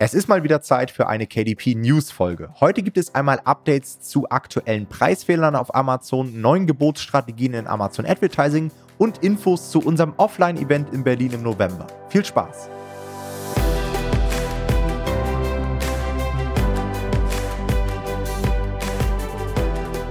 Es ist mal wieder Zeit für eine KDP News Folge. Heute gibt es einmal Updates zu aktuellen Preisfehlern auf Amazon, neuen Gebotsstrategien in Amazon Advertising und Infos zu unserem Offline-Event in Berlin im November. Viel Spaß!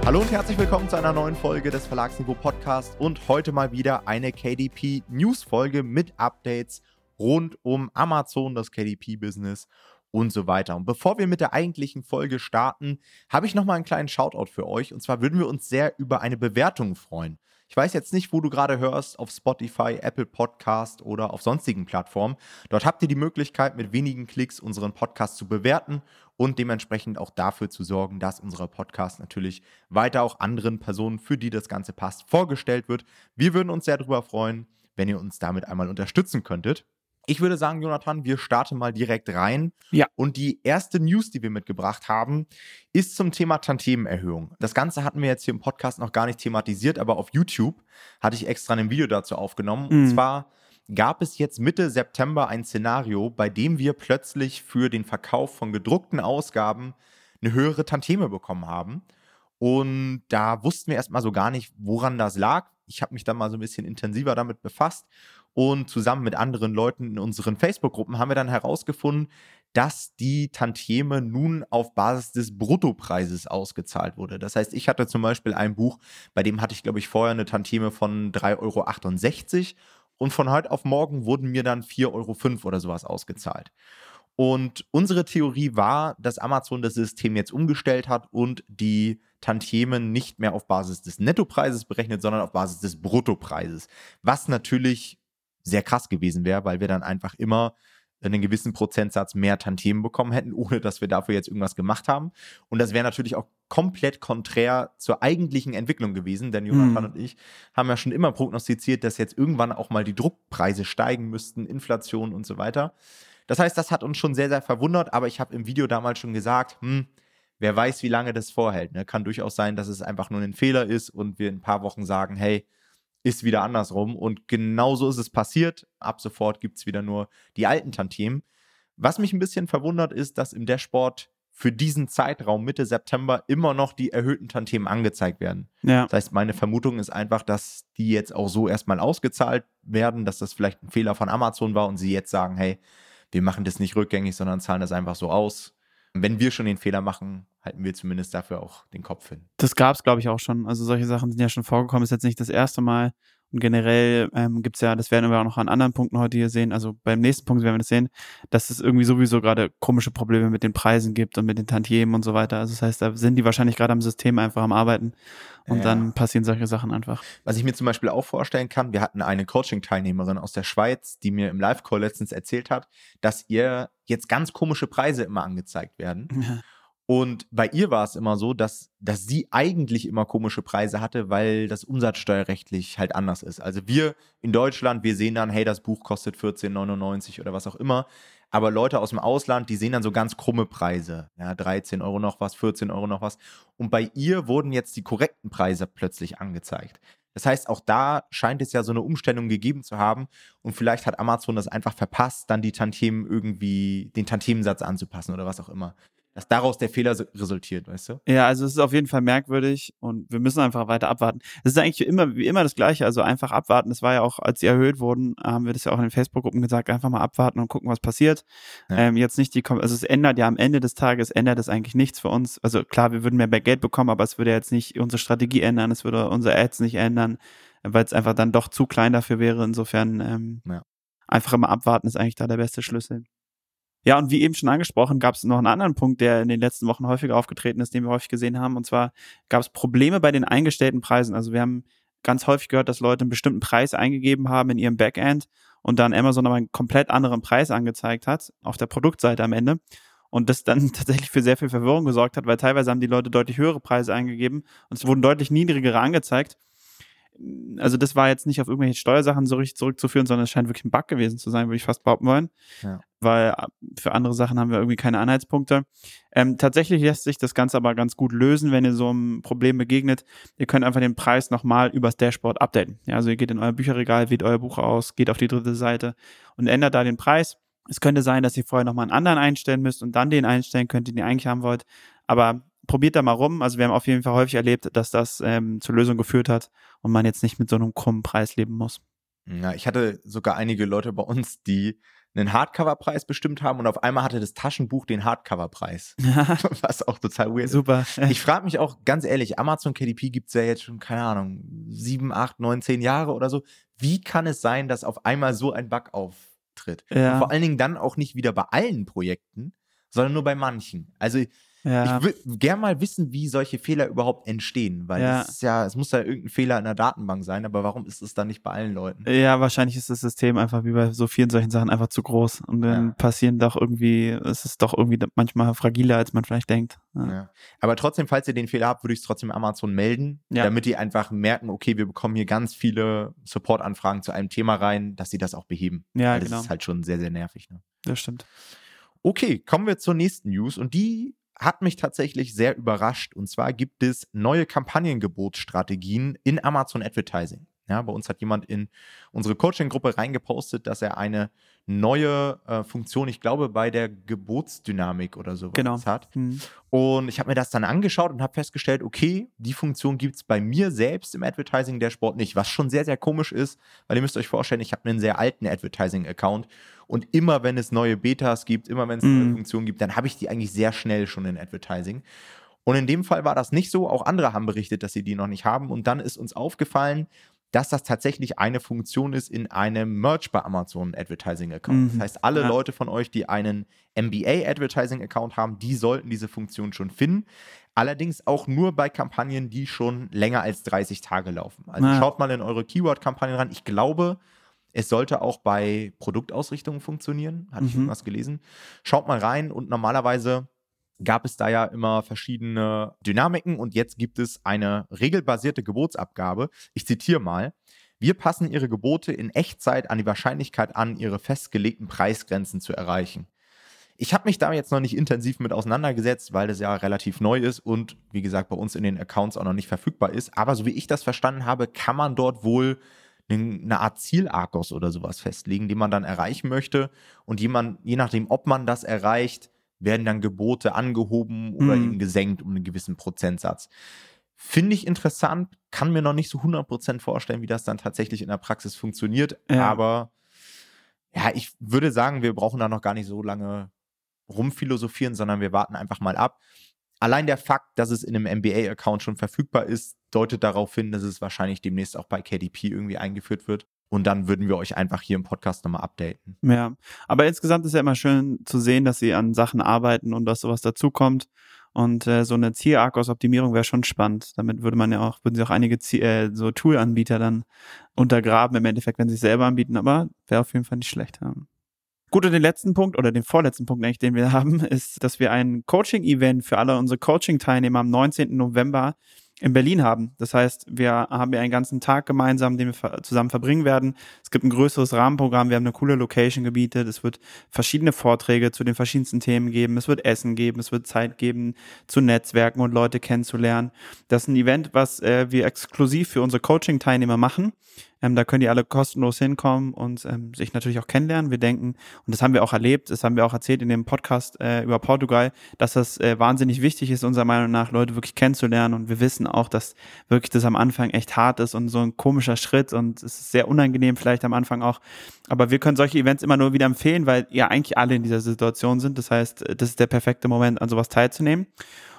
Hallo und herzlich willkommen zu einer neuen Folge des Verlagsniveau Podcast und heute mal wieder eine KDP News Folge mit Updates rund um Amazon, das KDP-Business und so weiter. Und bevor wir mit der eigentlichen Folge starten, habe ich nochmal einen kleinen Shoutout für euch. Und zwar würden wir uns sehr über eine Bewertung freuen. Ich weiß jetzt nicht, wo du gerade hörst, auf Spotify, Apple Podcast oder auf sonstigen Plattformen. Dort habt ihr die Möglichkeit, mit wenigen Klicks unseren Podcast zu bewerten und dementsprechend auch dafür zu sorgen, dass unser Podcast natürlich weiter auch anderen Personen, für die das Ganze passt, vorgestellt wird. Wir würden uns sehr darüber freuen, wenn ihr uns damit einmal unterstützen könntet. Ich würde sagen, Jonathan, wir starten mal direkt rein. Ja. Und die erste News, die wir mitgebracht haben, ist zum Thema Tantiemenerhöhung. Das Ganze hatten wir jetzt hier im Podcast noch gar nicht thematisiert, aber auf YouTube hatte ich extra ein Video dazu aufgenommen. Mhm. Und zwar gab es jetzt Mitte September ein Szenario, bei dem wir plötzlich für den Verkauf von gedruckten Ausgaben eine höhere Tantieme bekommen haben. Und da wussten wir erstmal so gar nicht, woran das lag. Ich habe mich dann mal so ein bisschen intensiver damit befasst und zusammen mit anderen Leuten in unseren Facebook-Gruppen haben wir dann herausgefunden, dass die Tantieme nun auf Basis des Bruttopreises ausgezahlt wurde. Das heißt, ich hatte zum Beispiel ein Buch, bei dem hatte ich, glaube ich, vorher eine Tantieme von 3,68 Euro und von heute auf morgen wurden mir dann 4,05 Euro oder sowas ausgezahlt. Und unsere Theorie war, dass Amazon das System jetzt umgestellt hat und die Tantiemen nicht mehr auf Basis des Nettopreises berechnet, sondern auf Basis des Bruttopreises. Was natürlich sehr krass gewesen wäre, weil wir dann einfach immer einen gewissen Prozentsatz mehr Tantiemen bekommen hätten, ohne dass wir dafür jetzt irgendwas gemacht haben. Und das wäre natürlich auch komplett konträr zur eigentlichen Entwicklung gewesen, denn Jonathan mhm. und ich haben ja schon immer prognostiziert, dass jetzt irgendwann auch mal die Druckpreise steigen müssten, Inflation und so weiter. Das heißt, das hat uns schon sehr, sehr verwundert, aber ich habe im Video damals schon gesagt, hm, wer weiß, wie lange das vorhält. Ne? Kann durchaus sein, dass es einfach nur ein Fehler ist und wir in ein paar Wochen sagen, hey, ist wieder andersrum. Und genauso ist es passiert. Ab sofort gibt es wieder nur die alten Tantiemen. Was mich ein bisschen verwundert ist, dass im Dashboard für diesen Zeitraum Mitte September immer noch die erhöhten Tantiemen angezeigt werden. Ja. Das heißt, meine Vermutung ist einfach, dass die jetzt auch so erstmal ausgezahlt werden, dass das vielleicht ein Fehler von Amazon war und sie jetzt sagen, hey, wir machen das nicht rückgängig, sondern zahlen das einfach so aus. Wenn wir schon den Fehler machen, halten wir zumindest dafür auch den Kopf hin. Das gab es, glaube ich, auch schon. Also solche Sachen sind ja schon vorgekommen. Ist jetzt nicht das erste Mal. Und generell ähm, gibt es ja, das werden wir auch noch an anderen Punkten heute hier sehen, also beim nächsten Punkt werden wir das sehen, dass es irgendwie sowieso gerade komische Probleme mit den Preisen gibt und mit den Tantiemen und so weiter. Also das heißt, da sind die wahrscheinlich gerade am System einfach am Arbeiten und ja. dann passieren solche Sachen einfach. Was ich mir zum Beispiel auch vorstellen kann, wir hatten eine Coaching-Teilnehmerin aus der Schweiz, die mir im Live-Call letztens erzählt hat, dass ihr jetzt ganz komische Preise immer angezeigt werden. Ja. Und bei ihr war es immer so, dass, dass sie eigentlich immer komische Preise hatte, weil das umsatzsteuerrechtlich halt anders ist. Also wir in Deutschland, wir sehen dann, hey, das Buch kostet 14,99 oder was auch immer. Aber Leute aus dem Ausland, die sehen dann so ganz krumme Preise. Ja, 13 Euro noch was, 14 Euro noch was. Und bei ihr wurden jetzt die korrekten Preise plötzlich angezeigt. Das heißt, auch da scheint es ja so eine Umstellung gegeben zu haben. Und vielleicht hat Amazon das einfach verpasst, dann die Tantiemen irgendwie, den Tantiemensatz anzupassen oder was auch immer dass daraus der Fehler resultiert, weißt du? Ja, also es ist auf jeden Fall merkwürdig und wir müssen einfach weiter abwarten. Es ist eigentlich immer, wie immer das Gleiche, also einfach abwarten. Das war ja auch, als sie erhöht wurden, haben wir das ja auch in den Facebook-Gruppen gesagt, einfach mal abwarten und gucken, was passiert. Ja. Ähm, jetzt nicht die, also es ändert ja am Ende des Tages, ändert es eigentlich nichts für uns. Also klar, wir würden mehr Geld bekommen, aber es würde jetzt nicht unsere Strategie ändern, es würde unsere Ads nicht ändern, weil es einfach dann doch zu klein dafür wäre. Insofern ähm, ja. einfach immer abwarten ist eigentlich da der beste Schlüssel. Ja, und wie eben schon angesprochen, gab es noch einen anderen Punkt, der in den letzten Wochen häufiger aufgetreten ist, den wir häufig gesehen haben. Und zwar gab es Probleme bei den eingestellten Preisen. Also wir haben ganz häufig gehört, dass Leute einen bestimmten Preis eingegeben haben in ihrem Backend und dann Amazon aber einen komplett anderen Preis angezeigt hat, auf der Produktseite am Ende. Und das dann tatsächlich für sehr viel Verwirrung gesorgt hat, weil teilweise haben die Leute deutlich höhere Preise eingegeben und es wurden deutlich niedrigere angezeigt also das war jetzt nicht auf irgendwelche Steuersachen so richtig zurückzuführen, sondern es scheint wirklich ein Bug gewesen zu sein, würde ich fast behaupten wollen. Ja. Weil äh, für andere Sachen haben wir irgendwie keine Anhaltspunkte. Ähm, tatsächlich lässt sich das Ganze aber ganz gut lösen, wenn ihr so einem Problem begegnet. Ihr könnt einfach den Preis nochmal übers Dashboard updaten. Ja, also ihr geht in euer Bücherregal, wählt euer Buch aus, geht auf die dritte Seite und ändert da den Preis Es könnte sein, dass ihr vorher nochmal einen anderen einstellen müsst und dann den einstellen könnt, den ihr eigentlich haben wollt. Aber probiert da mal rum. Also wir haben auf jeden Fall häufig erlebt, dass das ähm, zur Lösung geführt hat und man jetzt nicht mit so einem krummen Preis leben muss. Ja, ich hatte sogar einige Leute bei uns, die einen Hardcover-Preis bestimmt haben und auf einmal hatte das Taschenbuch den Hardcover-Preis. Was auch total weird Super. Ich frage mich auch ganz ehrlich, Amazon KDP gibt es ja jetzt schon, keine Ahnung, sieben, acht, neun, zehn Jahre oder so. Wie kann es sein, dass auf einmal so ein Bug auftritt? Ja. Vor allen Dingen dann auch nicht wieder bei allen Projekten, sondern nur bei manchen. Also ja. Ich würde gerne mal wissen, wie solche Fehler überhaupt entstehen, weil ja. es ja, es muss ja irgendein Fehler in der Datenbank sein, aber warum ist es dann nicht bei allen Leuten? Ja, wahrscheinlich ist das System einfach wie bei so vielen solchen Sachen einfach zu groß und dann ja. passieren doch irgendwie, es ist doch irgendwie manchmal fragiler, als man vielleicht denkt. Ja. Aber trotzdem, falls ihr den Fehler habt, würde ich es trotzdem Amazon melden, damit die einfach merken, okay, wir bekommen hier ganz viele Support-Anfragen zu einem Thema rein, dass sie das auch beheben. Ja, weil das genau. ist halt schon sehr, sehr nervig. Ne? Das stimmt. Okay, kommen wir zur nächsten News und die hat mich tatsächlich sehr überrascht. Und zwar gibt es neue Kampagnengebotsstrategien in Amazon Advertising. Ja, bei uns hat jemand in unsere Coaching-Gruppe reingepostet, dass er eine neue äh, Funktion, ich glaube, bei der Gebotsdynamik oder sowas genau. hat. Mhm. Und ich habe mir das dann angeschaut und habe festgestellt, okay, die Funktion gibt es bei mir selbst im Advertising der Sport nicht, was schon sehr, sehr komisch ist, weil ihr müsst euch vorstellen, ich habe einen sehr alten Advertising-Account und immer wenn es neue Betas gibt, immer wenn es mhm. neue Funktionen gibt, dann habe ich die eigentlich sehr schnell schon in Advertising. Und in dem Fall war das nicht so. Auch andere haben berichtet, dass sie die noch nicht haben. Und dann ist uns aufgefallen, dass das tatsächlich eine Funktion ist in einem Merch bei Amazon Advertising Account. Mhm. Das heißt, alle ja. Leute von euch, die einen MBA Advertising Account haben, die sollten diese Funktion schon finden. Allerdings auch nur bei Kampagnen, die schon länger als 30 Tage laufen. Also ja. schaut mal in eure Keyword-Kampagnen ran. Ich glaube, es sollte auch bei Produktausrichtungen funktionieren. Hatte mhm. ich irgendwas gelesen. Schaut mal rein und normalerweise gab es da ja immer verschiedene Dynamiken und jetzt gibt es eine regelbasierte Gebotsabgabe. Ich zitiere mal. Wir passen Ihre Gebote in Echtzeit an die Wahrscheinlichkeit an, Ihre festgelegten Preisgrenzen zu erreichen. Ich habe mich da jetzt noch nicht intensiv mit auseinandergesetzt, weil das ja relativ neu ist und wie gesagt bei uns in den Accounts auch noch nicht verfügbar ist. Aber so wie ich das verstanden habe, kann man dort wohl eine Art Ziel-Argos oder sowas festlegen, den man dann erreichen möchte. Und jemand, je nachdem, ob man das erreicht, werden dann Gebote angehoben oder mhm. eben gesenkt um einen gewissen Prozentsatz. Finde ich interessant, kann mir noch nicht so 100% vorstellen, wie das dann tatsächlich in der Praxis funktioniert, ja. aber ja, ich würde sagen, wir brauchen da noch gar nicht so lange rumphilosophieren, sondern wir warten einfach mal ab. Allein der Fakt, dass es in einem MBA-Account schon verfügbar ist, deutet darauf hin, dass es wahrscheinlich demnächst auch bei KDP irgendwie eingeführt wird. Und dann würden wir euch einfach hier im Podcast nochmal updaten. Ja, aber insgesamt ist ja immer schön zu sehen, dass sie an Sachen arbeiten und dass sowas dazukommt. Und äh, so eine Ziel-Arcos-Optimierung wäre schon spannend. Damit würde man ja auch, würden sie auch einige Ziel, äh, so Tool-Anbieter dann untergraben im Endeffekt, wenn sie es selber anbieten. Aber wäre auf jeden Fall nicht schlecht. Ja. Gut, und den letzten Punkt oder den vorletzten Punkt eigentlich, den wir haben, ist, dass wir ein Coaching-Event für alle unsere Coaching-Teilnehmer am 19. November in Berlin haben. Das heißt, wir haben ja einen ganzen Tag gemeinsam, den wir zusammen verbringen werden. Es gibt ein größeres Rahmenprogramm, wir haben eine coole Location gebietet, es wird verschiedene Vorträge zu den verschiedensten Themen geben, es wird Essen geben, es wird Zeit geben zu Netzwerken und Leute kennenzulernen. Das ist ein Event, was äh, wir exklusiv für unsere Coaching-Teilnehmer machen. Ähm, da können die alle kostenlos hinkommen und ähm, sich natürlich auch kennenlernen. Wir denken, und das haben wir auch erlebt, das haben wir auch erzählt in dem Podcast äh, über Portugal, dass das äh, wahnsinnig wichtig ist, unserer Meinung nach, Leute wirklich kennenzulernen. Und wir wissen auch, dass wirklich das am Anfang echt hart ist und so ein komischer Schritt und es ist sehr unangenehm vielleicht am Anfang auch. Aber wir können solche Events immer nur wieder empfehlen, weil ja eigentlich alle in dieser Situation sind. Das heißt, das ist der perfekte Moment, an sowas teilzunehmen.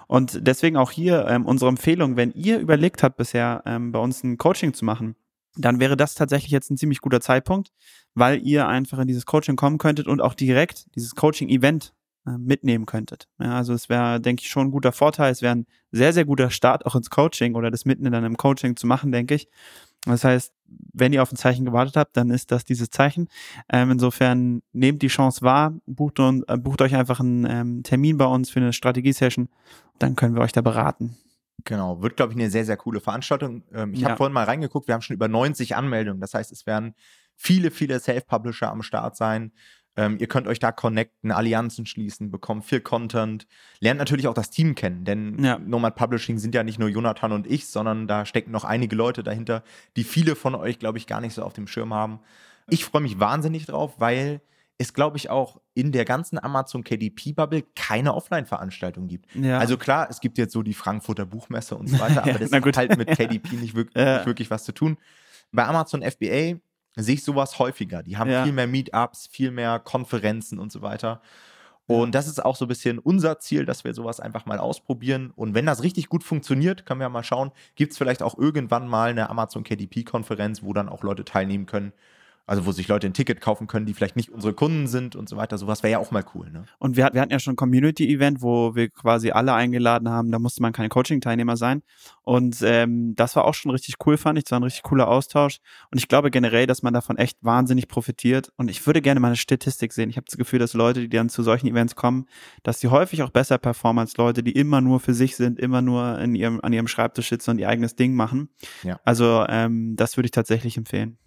Und deswegen auch hier ähm, unsere Empfehlung, wenn ihr überlegt habt, bisher ähm, bei uns ein Coaching zu machen, dann wäre das tatsächlich jetzt ein ziemlich guter Zeitpunkt, weil ihr einfach in dieses Coaching kommen könntet und auch direkt dieses Coaching-Event äh, mitnehmen könntet. Ja, also es wäre, denke ich, schon ein guter Vorteil. Es wäre ein sehr, sehr guter Start auch ins Coaching oder das mitten in einem Coaching zu machen, denke ich. Das heißt, wenn ihr auf ein Zeichen gewartet habt, dann ist das dieses Zeichen. Ähm, insofern nehmt die Chance wahr, bucht, und, äh, bucht euch einfach einen ähm, Termin bei uns für eine Strategie-Session, dann können wir euch da beraten. Genau, wird, glaube ich, eine sehr, sehr coole Veranstaltung. Ähm, ich ja. habe vorhin mal reingeguckt, wir haben schon über 90 Anmeldungen. Das heißt, es werden viele, viele Self-Publisher am Start sein. Ähm, ihr könnt euch da connecten, Allianzen schließen, bekommt viel Content, lernt natürlich auch das Team kennen, denn ja. Nomad Publishing sind ja nicht nur Jonathan und ich, sondern da stecken noch einige Leute dahinter, die viele von euch, glaube ich, gar nicht so auf dem Schirm haben. Ich freue mich wahnsinnig drauf, weil es, glaube ich, auch in der ganzen Amazon KDP-Bubble keine Offline-Veranstaltung gibt. Ja. Also klar, es gibt jetzt so die Frankfurter Buchmesse und so weiter, aber Ja, das hat halt mit KDP nicht wirklich, Ja. nicht wirklich was zu tun. Bei Amazon FBA sehe ich sowas häufiger. Die haben Ja. viel mehr Meetups, viel mehr Konferenzen und so weiter. Und das ist auch so ein bisschen unser Ziel, dass wir sowas einfach mal ausprobieren. Und wenn das richtig gut funktioniert, können wir mal schauen, gibt es vielleicht auch irgendwann mal eine Amazon KDP-Konferenz, wo dann auch Leute teilnehmen können. Also wo sich Leute ein Ticket kaufen können, die vielleicht nicht unsere Kunden sind und so weiter. Sowas wäre ja auch mal cool. Ne? Und wir, wir hatten ja schon ein Community-Event, wo wir quasi alle eingeladen haben. Da musste man kein Coaching-Teilnehmer sein. Und ähm, das war auch schon richtig cool, fand ich. Das war ein richtig cooler Austausch. Und ich glaube generell, dass man davon echt wahnsinnig profitiert. Und ich würde gerne mal eine Statistik sehen. Ich habe das Gefühl, dass Leute, die dann zu solchen Events kommen, dass die häufig auch besser performen als Leute, die immer nur für sich sind, immer nur in ihrem, an ihrem Schreibtisch sitzen und ihr eigenes Ding machen. Ja. Also ähm, das würde ich tatsächlich empfehlen.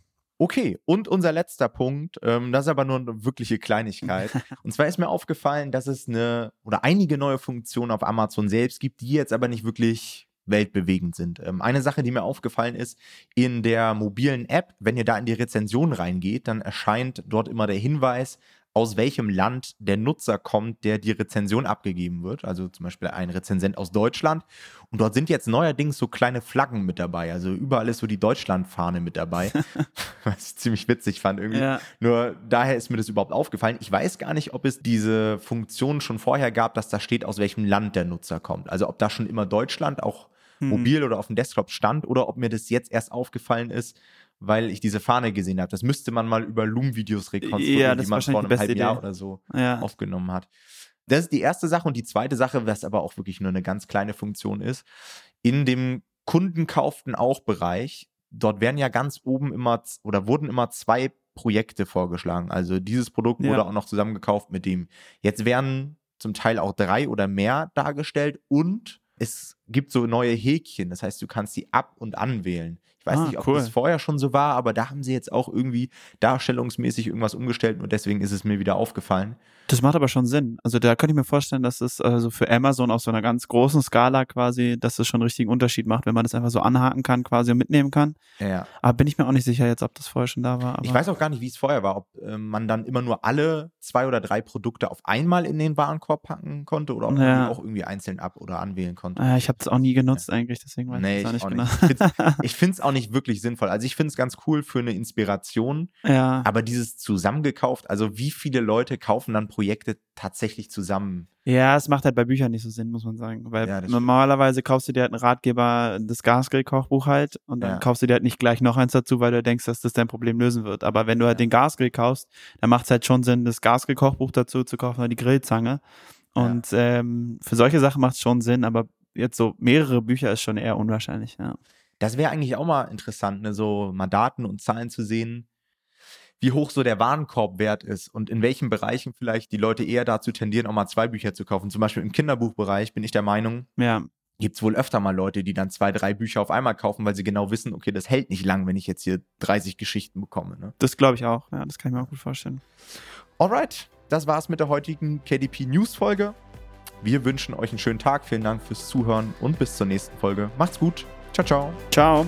Okay, und unser letzter Punkt, ähm, das ist aber nur eine wirkliche Kleinigkeit. und zwar ist mir aufgefallen, dass es eine oder einige neue Funktionen auf Amazon selbst gibt, die jetzt aber nicht wirklich weltbewegend sind. Ähm, eine Sache, die mir aufgefallen ist, in der mobilen App, wenn ihr da in die Rezension reingeht, dann erscheint dort immer der Hinweis, aus welchem Land der Nutzer kommt, der die Rezension abgegeben wird. Also zum Beispiel ein Rezensent aus Deutschland. Und dort sind jetzt neuerdings so kleine Flaggen mit dabei. Also überall ist so die Deutschlandfahne mit dabei. Was ich ziemlich witzig fand irgendwie. Ja. Nur daher ist mir das überhaupt aufgefallen. Ich weiß gar nicht, ob es diese Funktion schon vorher gab, dass da steht, aus welchem Land der Nutzer kommt. Also ob da schon immer Deutschland auch Hm. mobil oder auf dem Desktop stand oder ob mir das jetzt erst aufgefallen ist, weil ich diese Fahne gesehen habe. Das müsste man mal über Loom-Videos rekonstruieren, Ja, die man vor einem halben Jahr oder so Ja. aufgenommen hat. Das ist die erste Sache und die zweite Sache, was aber auch wirklich nur eine ganz kleine Funktion ist, in dem kundenkauften auch Bereich, dort werden ja ganz oben immer oder wurden immer zwei Projekte vorgeschlagen. Also dieses Produkt Ja. wurde auch noch zusammengekauft mit dem. Jetzt werden zum Teil auch drei oder mehr dargestellt und es gibt so neue Häkchen. Das heißt, du kannst sie ab und anwählen. Ich weiß Ah, nicht, ob cool. das vorher schon so war, aber da haben sie jetzt auch irgendwie darstellungsmäßig irgendwas umgestellt und deswegen ist es mir wieder aufgefallen. Das macht aber schon Sinn. Also da könnte ich mir vorstellen, dass es also für Amazon auf so einer ganz großen Skala quasi, dass es schon einen richtigen Unterschied macht, wenn man das einfach so anhaken kann quasi und mitnehmen kann. Ja. Aber bin ich mir auch nicht sicher jetzt, ob das vorher schon da war. Ich weiß auch gar nicht, wie es vorher war, ob äh, man dann immer nur alle zwei oder drei Produkte auf einmal in den Warenkorb packen konnte oder ob man Ja. die auch irgendwie einzeln ab- oder anwählen konnte. Äh, ich habe es auch nie genutzt eigentlich, deswegen weiß Nee, ich es auch nicht auch genau. nicht. Ich finde es auch nicht wirklich sinnvoll. Also ich finde es ganz cool für eine Inspiration, ja. aber dieses zusammengekauft, also wie viele Leute kaufen dann Projekte tatsächlich zusammen? ja, es macht halt bei Büchern nicht so Sinn, muss man sagen. Weil Ja, normalerweise kaufst du dir halt einen Ratgeber, das Gasgrill-Kochbuch halt, und dann Ja. kaufst du dir halt nicht gleich noch eins dazu, weil du denkst, dass das dein Problem lösen wird. Aber wenn du halt den Gasgrill kaufst, dann macht es halt schon Sinn, das Gasgrill-Kochbuch dazu zu kaufen oder die Grillzange. Und ähm, für solche Sachen macht es schon Sinn, aber jetzt so mehrere Bücher ist schon eher unwahrscheinlich, ja. Das wäre eigentlich auch mal interessant, ne, so mal Daten und Zahlen zu sehen, wie hoch so der Warenkorbwert ist und in welchen Bereichen vielleicht die Leute eher dazu tendieren, auch mal zwei Bücher zu kaufen. Zum Beispiel im Kinderbuchbereich bin ich der Meinung, Ja, gibt es wohl öfter mal Leute, die dann zwei, drei Bücher auf einmal kaufen, weil sie genau wissen, okay, das hält nicht lang, wenn ich jetzt hier 30 Geschichten bekomme. Ne? das glaube ich auch. Ja, das kann ich mir auch gut vorstellen. Alright, das war's mit der heutigen KDP News Folge. Wir wünschen euch einen schönen Tag. Vielen Dank fürs Zuhören und bis zur nächsten Folge. Macht's gut. Ciao, ciao. Ciao.